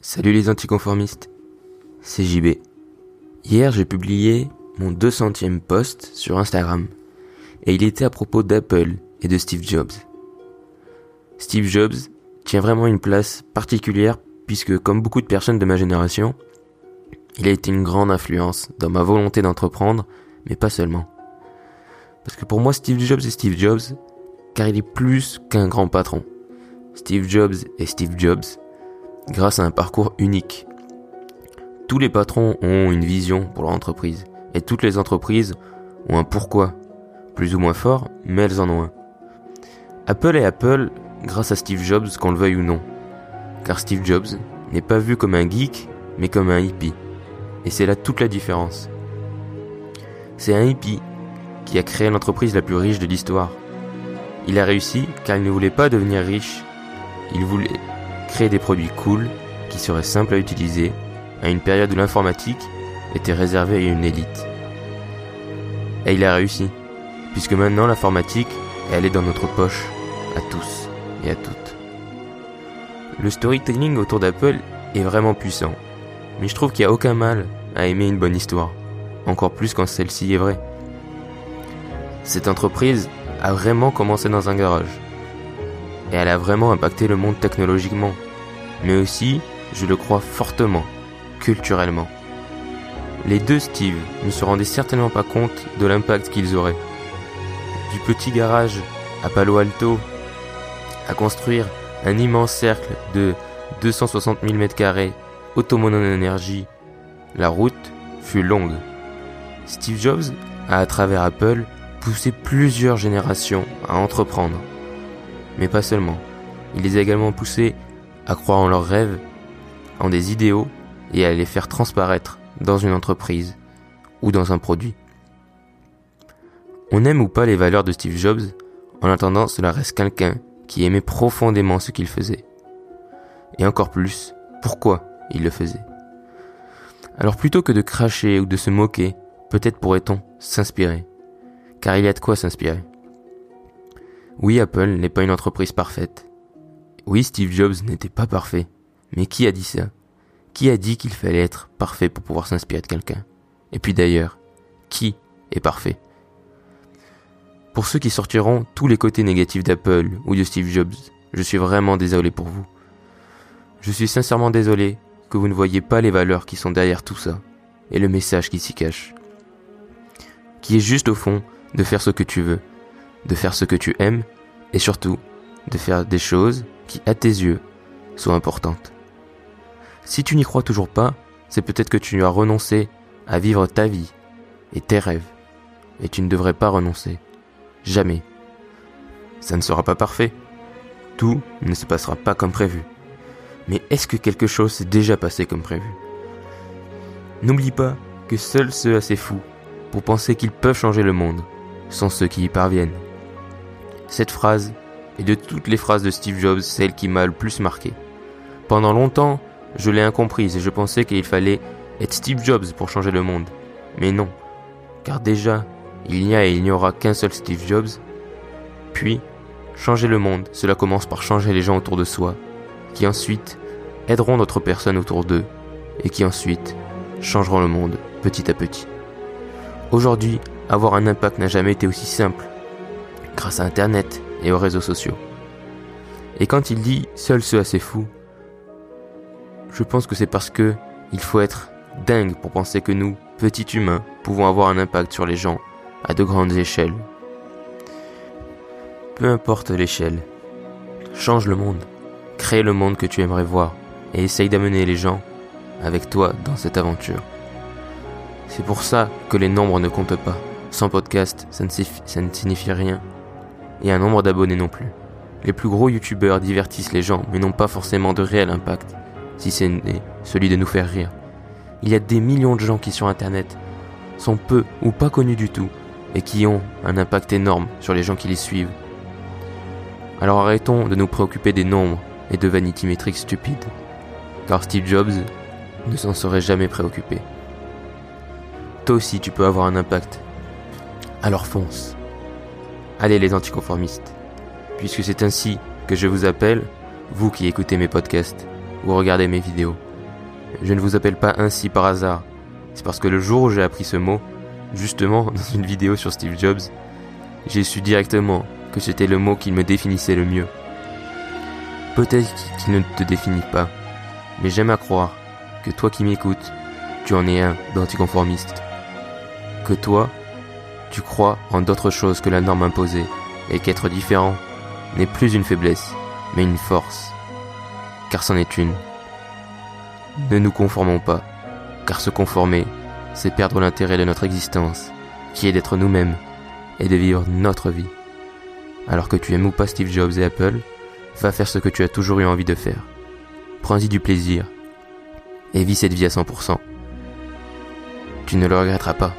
Salut les anticonformistes, c'est JB. Hier j'ai publié mon 200e post sur Instagram et il était à propos d'Apple et de Steve Jobs. Steve Jobs tient vraiment une place particulière puisque comme beaucoup de personnes de ma génération, il a été une grande influence dans ma volonté d'entreprendre, mais pas seulement. Parce que pour moi Steve Jobs est Steve Jobs car il est plus qu'un grand patron. Steve Jobs est Steve Jobs grâce à un parcours unique. Tous les patrons ont une vision pour leur entreprise, et toutes les entreprises ont un pourquoi, plus ou moins fort, mais elles en ont un. Apple est Apple grâce à Steve Jobs, qu'on le veuille ou non. Car Steve Jobs n'est pas vu comme un geek, mais comme un hippie. Et c'est là toute la différence. C'est un hippie qui a créé l'entreprise la plus riche de l'histoire. Il a réussi car il ne voulait pas devenir riche, il voulait créer des produits cool qui seraient simples à utiliser à une période où l'informatique était réservée à une élite. Et il a réussi, puisque maintenant l'informatique, elle est dans notre poche, à tous et à toutes. Le storytelling autour d'Apple est vraiment puissant, mais je trouve qu'il n'y a aucun mal à aimer une bonne histoire, encore plus quand celle-ci est vraie. Cette entreprise a vraiment commencé dans un garage, et elle a vraiment impacté le monde technologiquement, mais aussi, je le crois fortement, culturellement. Les deux Steve ne se rendaient certainement pas compte de l'impact qu'ils auraient. Du petit garage à Palo Alto à construire un immense cercle de 260 000 m2 autonome en énergie, la route fut longue. Steve Jobs a à travers Apple poussé plusieurs générations à entreprendre mais pas seulement. Il les a également poussés à croire en leurs rêves, en des idéaux et à les faire transparaître dans une entreprise ou dans un produit. On aime ou pas les valeurs de Steve Jobs, en attendant cela reste quelqu'un qui aimait profondément ce qu'il faisait. Et encore plus, pourquoi il le faisait. Alors plutôt que de cracher ou de se moquer, peut-être pourrait-on s'inspirer. Car il y a de quoi s'inspirer. Oui, Apple n'est pas une entreprise parfaite. Oui, Steve Jobs n'était pas parfait. Mais qui a dit ça? Qui a dit qu'il fallait être parfait pour pouvoir s'inspirer de quelqu'un? Et puis d'ailleurs, qui est parfait? Pour ceux qui sortiront tous les côtés négatifs d'Apple ou de Steve Jobs, je suis vraiment désolé pour vous. Je suis sincèrement désolé que vous ne voyez pas les valeurs qui sont derrière tout ça et le message qui s'y cache. Qui est juste au fond de faire ce que tu veux de faire ce que tu aimes et surtout de faire des choses qui, à tes yeux, sont importantes. Si tu n'y crois toujours pas, c'est peut-être que tu as renoncé à vivre ta vie et tes rêves. Et tu ne devrais pas renoncer. Jamais. Ça ne sera pas parfait. Tout ne se passera pas comme prévu. Mais est-ce que quelque chose s'est déjà passé comme prévu? N'oublie pas que seuls ceux assez fous pour penser qu'ils peuvent changer le monde sont ceux qui y parviennent. Cette phrase est de toutes les phrases de Steve Jobs celle qui m'a le plus marqué. Pendant longtemps, je l'ai incomprise et je pensais qu'il fallait être Steve Jobs pour changer le monde. Mais non, car déjà, il n'y a et il n'y aura qu'un seul Steve Jobs. Puis, changer le monde, cela commence par changer les gens autour de soi, qui ensuite aideront d'autres personnes autour d'eux, et qui ensuite changeront le monde petit à petit. Aujourd'hui, avoir un impact n'a jamais été aussi simple, grâce à Internet et aux réseaux sociaux. Et quand il dit seuls ceux assez fous, je pense que c'est parce que il faut être dingue pour penser que nous, petits humains, pouvons avoir un impact sur les gens à de grandes échelles. Peu importe l'échelle, change le monde, crée le monde que tu aimerais voir et essaye d'amener les gens avec toi dans cette aventure. C'est pour ça que les nombres ne comptent pas. Sans podcast, ça ne, ça ne signifie rien et un nombre d'abonnés non plus. Les plus gros youtubeurs divertissent les gens, mais n'ont pas forcément de réel impact, si ce n'est celui de nous faire rire. Il y a des millions de gens qui sur Internet sont peu ou pas connus du tout, et qui ont un impact énorme sur les gens qui les suivent. Alors arrêtons de nous préoccuper des nombres et de vanity metrics stupides, car Steve Jobs ne s'en serait jamais préoccupé. Toi aussi tu peux avoir un impact. Alors fonce. Allez les anticonformistes, puisque c'est ainsi que je vous appelle, vous qui écoutez mes podcasts ou regardez mes vidéos. je ne vous appelle pas ainsi par hasard. C'est parce que le jour où j'ai appris ce mot, justement dans une vidéo sur Steve Jobs, j'ai su directement que c'était le mot qui me définissait le mieux. Peut-être qu'il ne te définit pas, mais j'aime à croire que toi qui m'écoutes, tu en es un d'anticonformiste. Que toi, tu crois en d'autres choses que la norme imposée, et qu'être différent n'est plus une faiblesse, mais une force. Car c'en est une. Ne nous conformons pas, car se conformer, c'est perdre l'intérêt de notre existence, qui est d'être nous-mêmes et de vivre notre vie. Alors que tu aimes ou pas Steve Jobs et Apple, va faire ce que tu as toujours eu envie de faire. Prends-y du plaisir et vis cette vie à 100%. Tu ne le regretteras pas.